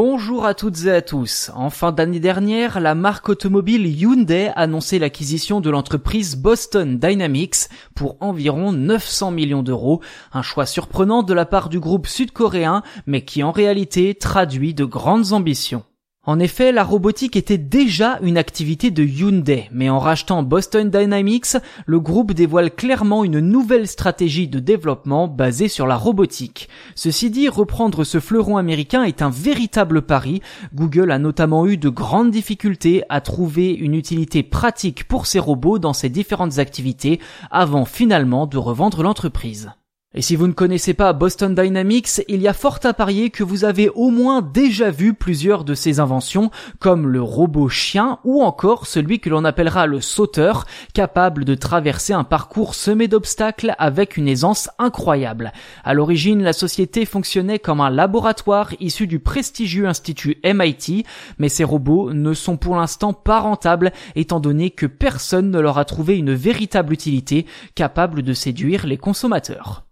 Bonjour à toutes et à tous. En fin d'année dernière, la marque automobile Hyundai a annoncé l'acquisition de l'entreprise Boston Dynamics pour environ 900 millions d'euros, un choix surprenant de la part du groupe sud-coréen, mais qui en réalité traduit de grandes ambitions. En effet, la robotique était déjà une activité de Hyundai, mais en rachetant Boston Dynamics, le groupe dévoile clairement une nouvelle stratégie de développement basée sur la robotique. Ceci dit, reprendre ce fleuron américain est un véritable pari. Google a notamment eu de grandes difficultés à trouver une utilité pratique pour ses robots dans ses différentes activités avant finalement de revendre l'entreprise. Et si vous ne connaissez pas Boston Dynamics, il y a fort à parier que vous avez au moins déjà vu plusieurs de ses inventions, comme le robot chien ou encore celui que l'on appellera le sauteur, capable de traverser un parcours semé d'obstacles avec une aisance incroyable. À l'origine, la société fonctionnait comme un laboratoire issu du prestigieux institut MIT, mais ces robots ne sont pour l'instant pas rentables étant donné que personne ne leur a trouvé une véritable utilité capable de séduire les consommateurs.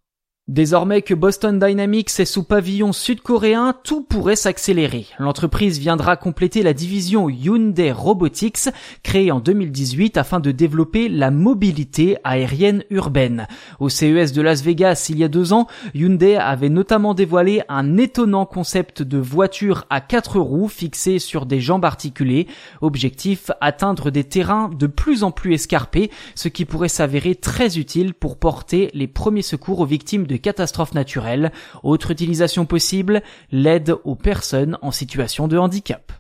Désormais que Boston Dynamics est sous pavillon sud-coréen, tout pourrait s'accélérer. L'entreprise viendra compléter la division Hyundai Robotics, créée en 2018 afin de développer la mobilité aérienne urbaine. Au CES de Las Vegas il y a deux ans, Hyundai avait notamment dévoilé un étonnant concept de voiture à quatre roues fixée sur des jambes articulées. Objectif, atteindre des terrains de plus en plus escarpés, ce qui pourrait s'avérer très utile pour porter les premiers secours aux victimes de catastrophes naturelles. Autre utilisation possible, l'aide aux personnes en situation de handicap.